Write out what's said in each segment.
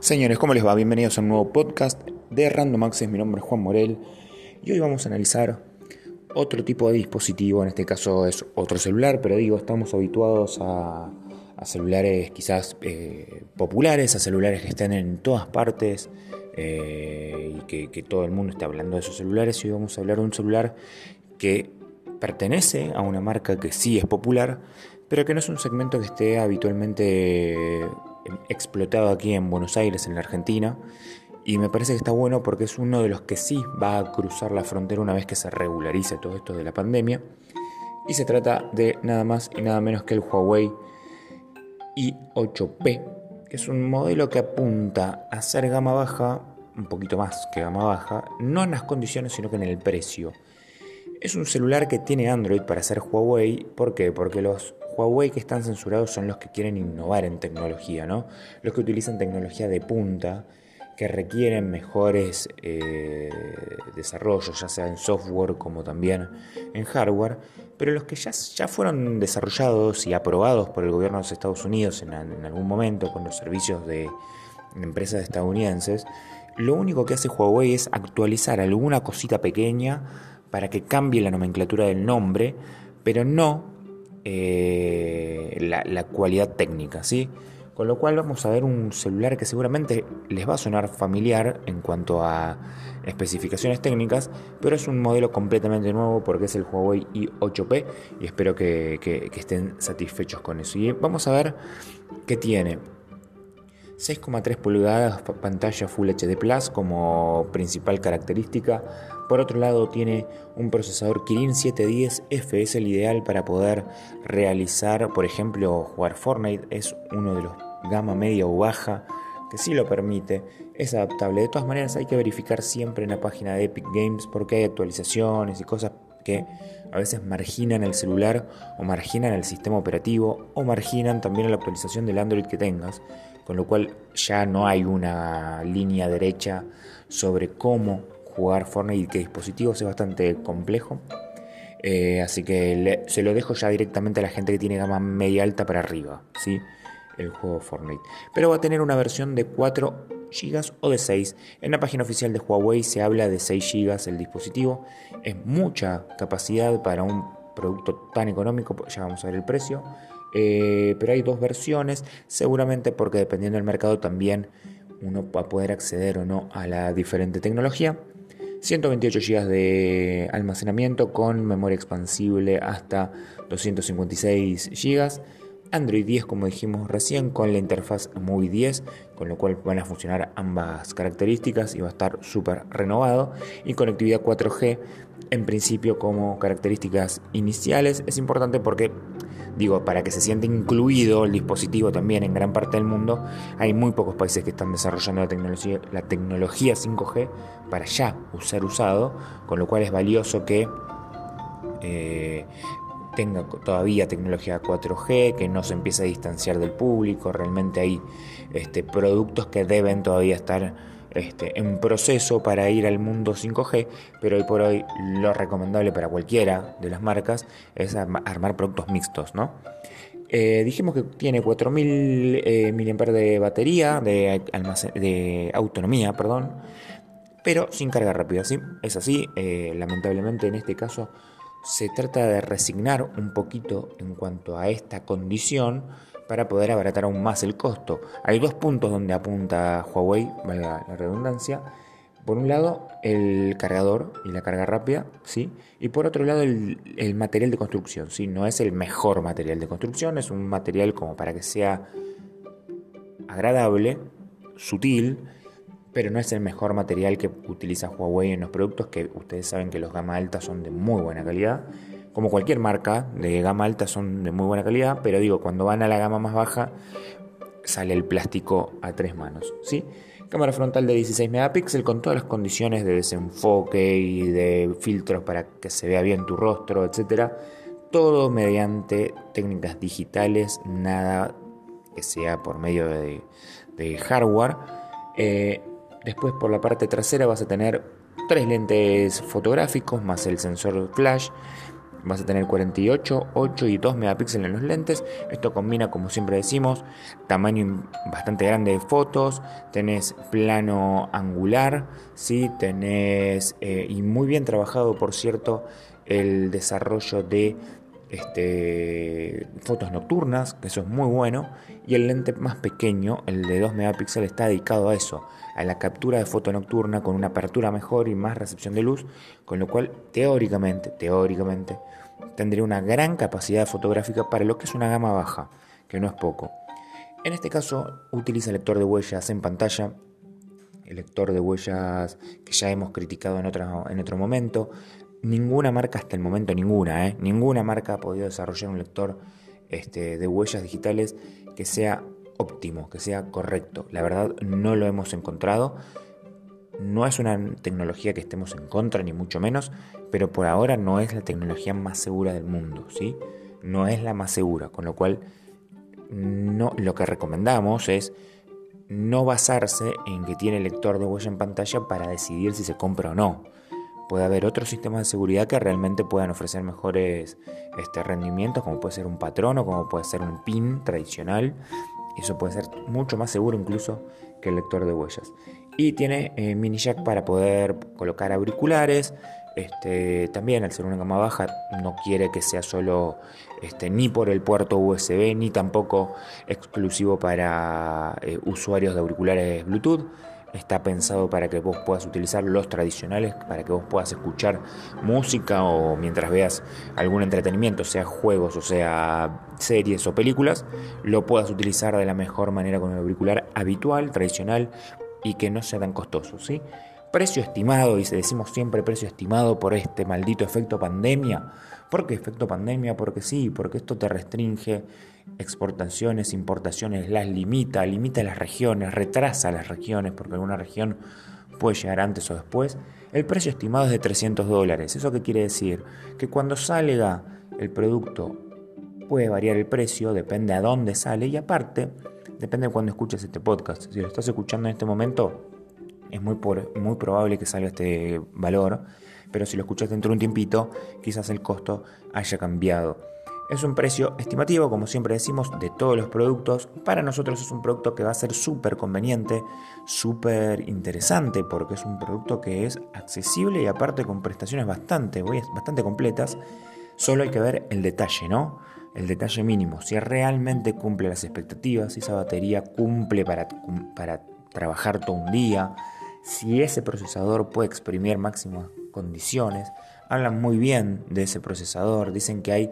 Señores, ¿cómo les va? Bienvenidos a un nuevo podcast de Random Access. Mi nombre es Juan Morel y hoy vamos a analizar otro tipo de dispositivo. En este caso es otro celular, pero digo, estamos habituados a, celulares quizás eh, populares, a celulares que estén en todas partes eh, y que, todo el mundo esté hablando de esos celulares. Y hoy vamos a hablar de un celular que pertenece a una marca que sí es popular, pero que no es un segmento que esté habitualmente explotado aquí en Buenos Aires, en la Argentina. Y me parece que está bueno porque es uno de los que sí va a cruzar la frontera una vez que se regularice todo esto de la pandemia. Y se trata de nada más y nada menos que el Huawei i8P, que es un modelo que apunta a ser gama baja, un poquito más que gama baja, no en las condiciones sino que en el precio. Es un celular que tiene Android para ser Huawei, ¿por qué? Porque los Huawei que están censurados son los que quieren innovar en tecnología, ¿no? Los que utilizan tecnología de punta, que requieren mejores eh, desarrollos, ya sea en software como también en hardware, pero los que ya, ya fueron desarrollados y aprobados por el gobierno de los Estados Unidos en, en algún momento con los servicios de empresas estadounidenses, lo único que hace Huawei es actualizar alguna cosita pequeña para que cambie la nomenclatura del nombre, pero no eh, la, cualidad técnica, ¿sí? Con lo cual vamos a ver un celular que seguramente les va a sonar familiar en cuanto a especificaciones técnicas, pero es un modelo completamente nuevo porque es el Huawei i8P y espero que, que estén satisfechos con eso. Y vamos a ver qué tiene. 6,3 pulgadas pantalla Full HD Plus como principal característica. Por otro lado tiene un procesador Kirin 710F, es el ideal para poder realizar, por ejemplo, jugar Fortnite. Es uno de los gama media o baja que sí lo permite. Es adaptable. De todas maneras hay que verificar siempre en la página de Epic Games porque hay actualizaciones y cosas que a veces marginan el celular o marginan el sistema operativo o marginan también la actualización del Android que tengas con lo cual ya no hay una línea derecha sobre cómo jugar Fortnite y dispositivos, es bastante complejo. Eh, así que se lo dejo ya directamente a la gente que tiene gama media alta para arriba, ¿sí? el juego Fortnite. Pero va a tener una versión de 4 GB o de 6. En la página oficial de Huawei se habla de 6 GB el dispositivo. Es mucha capacidad para un producto tan económico, ya vamos a ver el precio. Eh, pero hay dos versiones, seguramente porque dependiendo del mercado también uno va a poder acceder o no a la diferente tecnología. 128 GB de almacenamiento con memoria expansible hasta 256 GB. Android 10, como dijimos recién, con la interfaz Movie 10, con lo cual van a funcionar ambas características y va a estar súper renovado. Y conectividad 4G, en principio, como características iniciales, es importante porque digo, para que se sienta incluido el dispositivo también en gran parte del mundo, hay muy pocos países que están desarrollando la tecnología, la tecnología 5G para ya usar usado, con lo cual es valioso que eh, tenga todavía tecnología 4G, que no se empiece a distanciar del público, realmente hay este, productos que deben todavía estar este, en proceso para ir al mundo 5G, pero hoy por hoy lo recomendable para cualquiera de las marcas es armar productos mixtos, ¿no? Eh, dijimos que tiene 4000 eh, mAh de batería, de, autonomía, perdón, pero sin carga rápida, ¿sí? Es así, eh, lamentablemente en este caso se trata de resignar un poquito en cuanto a esta condición para poder abaratar aún más el costo. Hay dos puntos donde apunta Huawei, valga la redundancia. Por un lado, el cargador y la carga rápida, ¿sí? Y por otro lado, el, material de construcción, ¿sí? No es el mejor material de construcción, es un material como para que sea agradable, sutil, pero no es el mejor material que utiliza Huawei en los productos, que ustedes saben que los gama alta son de muy buena calidad como cualquier marca de gama alta son de muy buena calidad, pero digo, cuando van a la gama más baja sale el plástico a tres manos, ¿sí? Cámara frontal de 16 megapíxeles con todas las condiciones de desenfoque y de filtros para que se vea bien tu rostro, etcétera. Todo mediante técnicas digitales, nada que sea por medio de, hardware. Eh, después por la parte trasera vas a tener tres lentes fotográficos más el sensor flash Vas a tener 48, 8 y 2 megapíxeles en los lentes. Esto combina, como siempre decimos, tamaño bastante grande de fotos. Tenés plano angular, ¿sí? tenés eh, y muy bien trabajado, por cierto, el desarrollo de este, fotos nocturnas, que eso es muy bueno, y el lente más pequeño, el de 2 megapíxeles, está dedicado a eso, a la captura de foto nocturna con una apertura mejor y más recepción de luz, con lo cual teóricamente, teóricamente, tendría una gran capacidad fotográfica para lo que es una gama baja, que no es poco. En este caso utiliza lector de huellas en pantalla, el lector de huellas que ya hemos criticado en en otro momento, ninguna marca hasta el momento, ninguna, ¿eh? ninguna marca ha podido desarrollar un lector este, de huellas digitales que sea óptimo, que sea correcto. La verdad no lo hemos encontrado. No es una tecnología que estemos en contra, ni mucho menos, pero por ahora no es la tecnología más segura del mundo, ¿sí? No es la más segura, con lo cual no, lo que recomendamos es no basarse en que tiene lector de huella en pantalla para decidir si se compra o no puede haber otros sistemas de seguridad que realmente puedan ofrecer mejores este, rendimientos, como puede ser un patrón o como puede ser un PIN tradicional. Eso puede ser mucho más seguro incluso que el lector de huellas. Y tiene eh, mini jack para poder colocar auriculares. Este, también al ser una gama baja no quiere que sea solo este, ni por el puerto USB ni tampoco exclusivo para eh, usuarios de auriculares Bluetooth está pensado para que vos puedas utilizar los tradicionales, para que vos puedas escuchar música o mientras veas algún entretenimiento, sea juegos o sea series o películas, lo puedas utilizar de la mejor manera con el auricular habitual, tradicional y que no sea tan costoso, ¿sí? Precio estimado, y se decimos siempre precio estimado por este maldito efecto pandemia. ¿Por qué efecto pandemia? Porque sí, porque esto te restringe exportaciones, importaciones, las limita, limita las regiones, retrasa las regiones, porque alguna región puede llegar antes o después. El precio estimado es de 300 dólares. ¿Eso qué quiere decir? Que cuando salga el producto puede variar el precio, depende a dónde sale y aparte, depende de cuándo escuches este podcast. Si lo estás escuchando en este momento, es muy, muy probable que salga este valor, pero si lo escuchas dentro de un tiempito, quizás el costo haya cambiado. Es un precio estimativo, como siempre decimos, de todos los productos. Para nosotros es un producto que va a ser súper conveniente, súper interesante, porque es un producto que es accesible y aparte con prestaciones bastante, bastante completas. Solo hay que ver el detalle, ¿no? El detalle mínimo, si realmente cumple las expectativas, si esa batería cumple para, para trabajar todo un día, si ese procesador puede exprimir máximas condiciones. Hablan muy bien de ese procesador, dicen que hay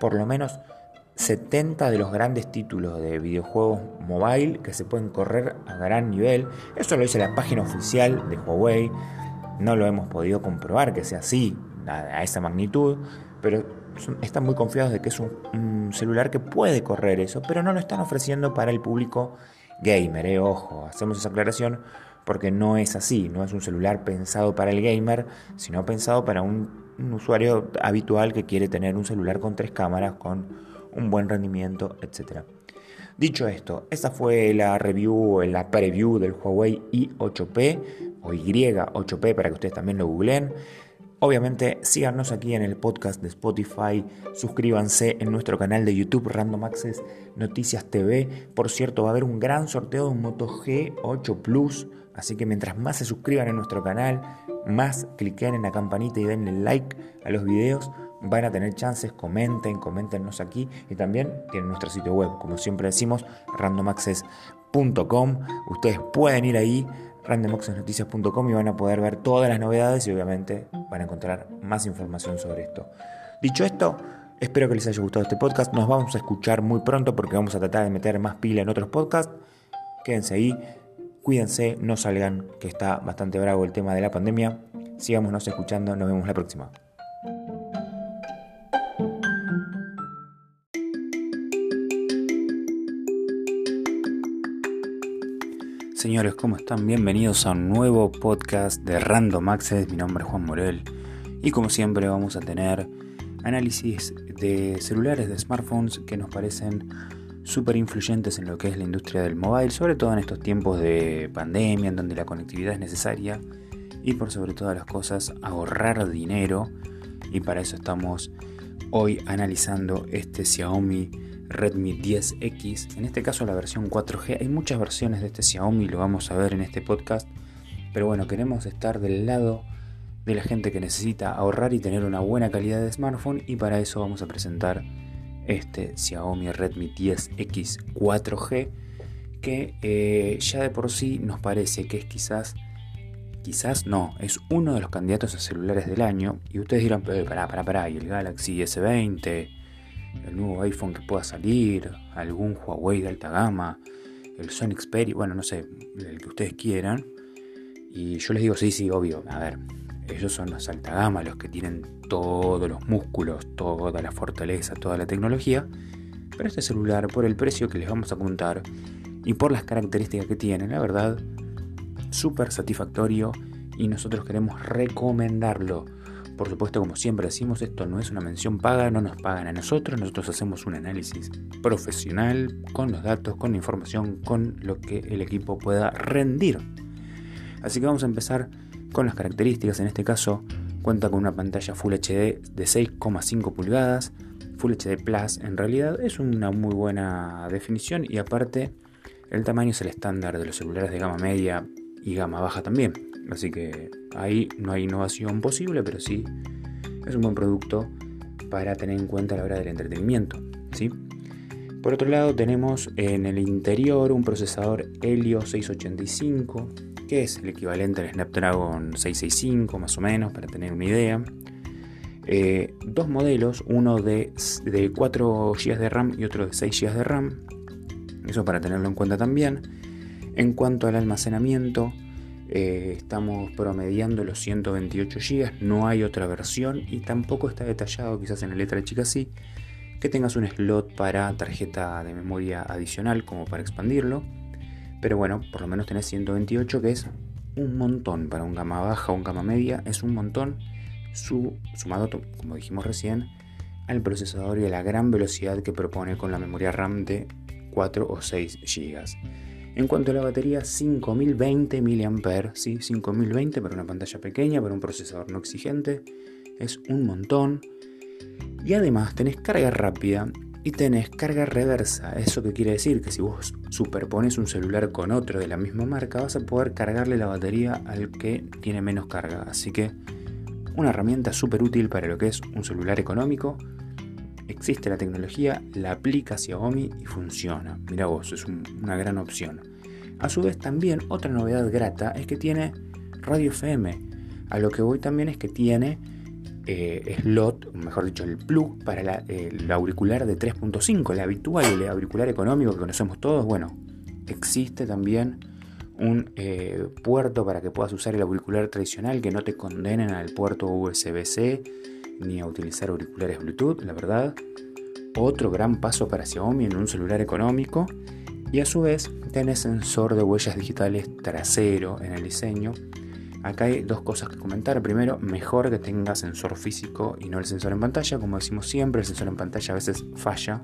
por lo menos 70 de los grandes títulos de videojuegos mobile que se pueden correr a gran nivel. Eso lo dice la página oficial de Huawei. No lo hemos podido comprobar que sea así, a, esa magnitud, pero están muy confiados de que es un, celular que puede correr eso, pero no lo están ofreciendo para el público gamer. Eh. Ojo, hacemos esa aclaración porque no es así, no es un celular pensado para el gamer, sino pensado para un un usuario habitual que quiere tener un celular con tres cámaras, con un buen rendimiento, etc. Dicho esto, esta fue la review, la preview del Huawei i8P o Y8P para que ustedes también lo googleen. Obviamente síganos aquí en el podcast de Spotify, suscríbanse en nuestro canal de YouTube Random Access Noticias TV. Por cierto, va a haber un gran sorteo de un Moto G8 Plus, así que mientras más se suscriban en nuestro canal, más cliquen en la campanita y denle like a los videos, van a tener chances, comenten, coméntenos aquí y también tienen nuestro sitio web, como siempre decimos, randomaccess.com. Ustedes pueden ir ahí, randomaccessnoticias.com y van a poder ver todas las novedades y obviamente van a encontrar más información sobre esto. Dicho esto, espero que les haya gustado este podcast. Nos vamos a escuchar muy pronto porque vamos a tratar de meter más pila en otros podcasts. Quédense ahí. Cuídense, no salgan, que está bastante bravo el tema de la pandemia. Sigámonos escuchando, nos vemos la próxima. Señores, ¿cómo están? Bienvenidos a un nuevo podcast de Random Access. Mi nombre es Juan Morel y como siempre vamos a tener análisis de celulares, de smartphones que nos parecen súper influyentes en lo que es la industria del mobile, sobre todo en estos tiempos de pandemia, en donde la conectividad es necesaria y por sobre todas las cosas ahorrar dinero y para eso estamos Hoy analizando este Xiaomi Redmi 10X, en este caso la versión 4G. Hay muchas versiones de este Xiaomi, lo vamos a ver en este podcast, pero bueno, queremos estar del lado de la gente que necesita ahorrar y tener una buena calidad de smartphone y para eso vamos a presentar este Xiaomi Redmi 10X 4G que eh, ya de por sí nos parece que es quizás quizás no, es uno de los candidatos a celulares del año. Y ustedes dirán, pero pará, pará, pará, y el Galaxy S20, el nuevo iPhone que pueda salir, algún Huawei de alta gama, el Sony Xperia, bueno, no sé, el que ustedes quieran. Y yo les digo, sí, sí, obvio, a ver, ellos son los alta gama, los que tienen todos los músculos, toda la fortaleza, toda la tecnología. Pero este celular, por el precio que les vamos a contar y por las características que tiene, la verdad, súper satisfactorio y nosotros queremos recomendarlo. Por supuesto, como siempre decimos, esto no es una mención paga, no nos pagan a nosotros, nosotros hacemos un análisis profesional con los datos, con la información, con lo que el equipo pueda rendir. Así que vamos a empezar con las características, en este caso cuenta con una pantalla Full HD de 6,5 pulgadas, Full HD Plus en realidad es una muy buena definición y aparte el tamaño es el estándar de los celulares de gama media y gama baja también. Así que ahí no hay innovación posible, pero sí es un buen producto para tener en cuenta a la hora del entretenimiento. ¿sí? Por otro lado tenemos en el interior un procesador Helio 685, que es el equivalente al Snapdragon 665 más o menos, para tener una idea. Eh, dos modelos, uno de, de 4 GB de RAM y otro de 6 GB de RAM. Eso para tenerlo en cuenta también. En cuanto al almacenamiento, eh, estamos promediando los 128 GB, no hay otra versión y tampoco está detallado, quizás en la letra chica sí, que tengas un slot para tarjeta de memoria adicional como para expandirlo. Pero bueno, por lo menos tenés 128 que es un montón para un gama baja o un gama media, es un montón su, sumado, como dijimos recién, al procesador y a la gran velocidad que propone con la memoria RAM de 4 o 6 GB. En cuanto a la batería, 5020 mAh, ¿sí? 5020 para una pantalla pequeña, para un procesador no exigente, es un montón. Y además tenés carga rápida y tenés carga reversa. ¿Eso qué quiere decir? Que si vos superpones un celular con otro de la misma marca, vas a poder cargarle la batería al que tiene menos carga. Así que una herramienta súper útil para lo que es un celular económico. Existe la tecnología, la aplica Xiaomi y funciona. Mira vos, es una gran opción. A su vez también otra novedad grata es que tiene radio FM. A lo que voy también es que tiene eh, slot, mejor dicho, el plug para el auricular de 3.5, el habitual, el auricular económico que conocemos todos. Bueno, existe también un eh, puerto para que puedas usar el auricular tradicional, que no te condenen al puerto USB-C ni a utilizar auriculares Bluetooth, la verdad. Otro gran paso para Xiaomi en un celular económico y a su vez tiene sensor de huellas digitales trasero en el diseño. Acá hay dos cosas que comentar. Primero, mejor que tenga sensor físico y no el sensor en pantalla. Como decimos siempre, el sensor en pantalla a veces falla,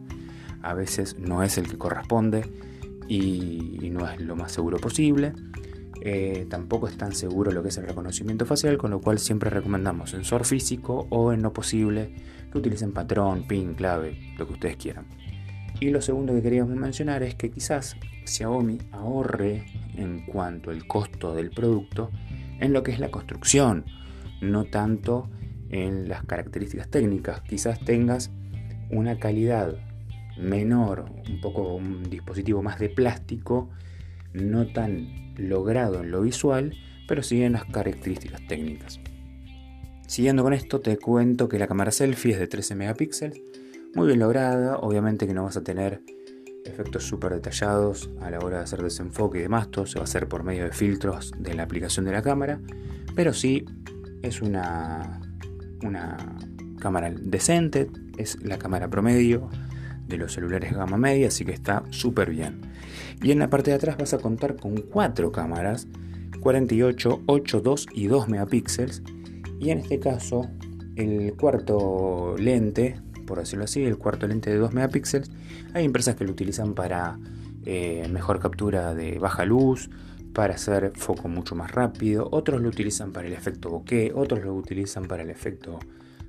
a veces no es el que corresponde y, no es lo más seguro posible. Eh, tampoco es tan seguro lo que es el reconocimiento facial, con lo cual siempre recomendamos sensor físico o en lo posible que utilicen patrón, pin, clave, lo que ustedes quieran. Y lo segundo que queríamos mencionar es que quizás Xiaomi ahorre en cuanto al costo del producto en lo que es la construcción, no tanto en las características técnicas. Quizás tengas una calidad menor, un poco un dispositivo más de plástico, no tan logrado en lo visual, pero sí en las características técnicas. Siguiendo con esto, te cuento que la cámara selfie es de 13 megapíxeles muy bien lograda. Obviamente que no vas a tener efectos súper detallados a la hora de hacer desenfoque y demás. Todo se va a hacer por medio de filtros de la aplicación de la cámara. Pero sí es una, una cámara decente. Es la cámara promedio de los celulares gama media, así que está súper bien. Y en la parte de atrás vas a contar con cuatro cámaras, 48, 8, 2 y 2 megapíxeles. Y en este caso, el cuarto lente por decirlo así, el cuarto lente de 2 megapíxeles. Hay empresas que lo utilizan para eh, mejor captura de baja luz, para hacer foco mucho más rápido, otros lo utilizan para el efecto bokeh, otros lo utilizan para el efecto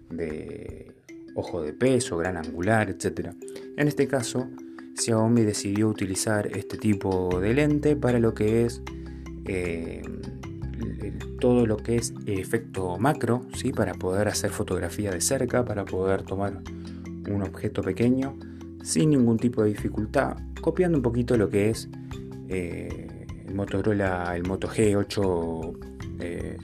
de ojo de peso, gran angular, etc. En este caso, Xiaomi decidió utilizar este tipo de lente para lo que es eh, todo lo que es efecto macro, ¿sí? para poder hacer fotografía de cerca, para poder tomar un objeto pequeño sin ningún tipo de dificultad, copiando un poquito lo que es eh, el Motorola, el Moto G8 eh,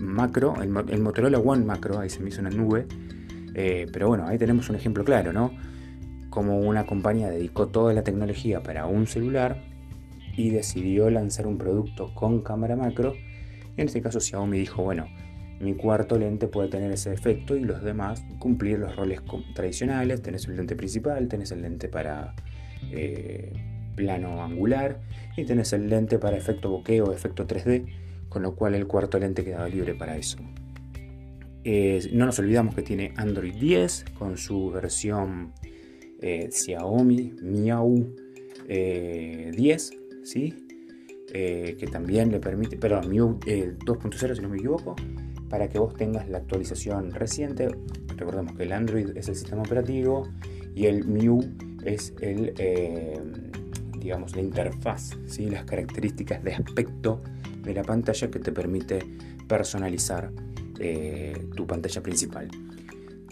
macro, el, Motorola One macro, ahí se me hizo una nube, pero bueno, ahí tenemos un ejemplo claro, ¿no? como una compañía dedicó toda la tecnología para un celular y decidió lanzar un producto con cámara macro. En este caso Xiaomi dijo, bueno, mi cuarto lente puede tener ese efecto y los demás cumplir los roles tradicionales. Tenés el lente principal, tenés el lente para eh, plano angular y tenés el lente para efecto bokeh efecto 3D, con lo cual el cuarto lente quedaba libre para eso. No nos olvidamos que tiene Android 10 con su versión eh, Xiaomi Miau 10, eh, ¿sí? Que también le permite, perdón, Miu 2.0 si no me equivoco, para que vos tengas la actualización reciente. Recordemos que el Android es el sistema operativo y el Miu es el, digamos, la interfaz, ¿sí? las características de aspecto de la pantalla que te permite personalizar tu pantalla principal.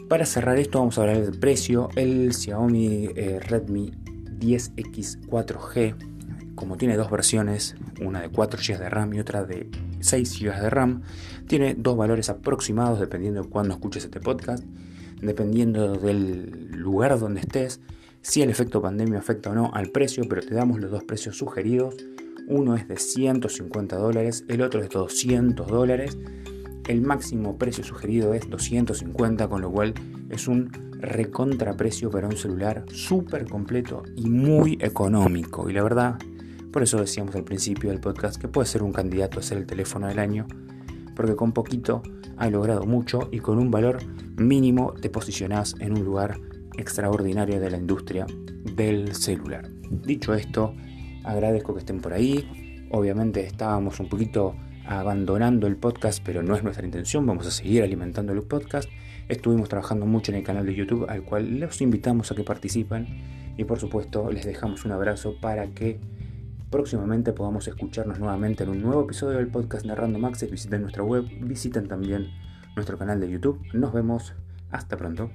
Para cerrar esto vamos a hablar del precio. El Xiaomi eh, Redmi 10X 4G, como tiene dos versiones, una de 4 GB de RAM y otra de 6 GB de RAM, tiene dos valores aproximados dependiendo de cuándo escuches este podcast, dependiendo del lugar donde estés, si el efecto pandemia afecta o no al precio, pero te damos los dos precios sugeridos. Uno es de 150 dólares, el otro es de 200 dólares. El máximo precio sugerido es 250, con lo cual es un recontraprecio para un celular súper completo y muy económico. Y la verdad, por eso decíamos al principio del podcast que puede ser un candidato a ser el teléfono del año, porque con poquito ha logrado mucho y con un valor mínimo te posicionás en un lugar extraordinario de la industria del celular. Dicho esto, agradezco que estén por ahí. Obviamente estábamos un poquito abandonando el podcast, pero no es nuestra intención, vamos a seguir alimentando el podcast. Estuvimos trabajando mucho en el canal de YouTube, al cual los invitamos a que participen y por supuesto les dejamos un abrazo para que próximamente podamos escucharnos nuevamente en un nuevo episodio del podcast Narrando Maxes. Visiten nuestra web, visiten también nuestro canal de YouTube. Nos vemos, hasta pronto.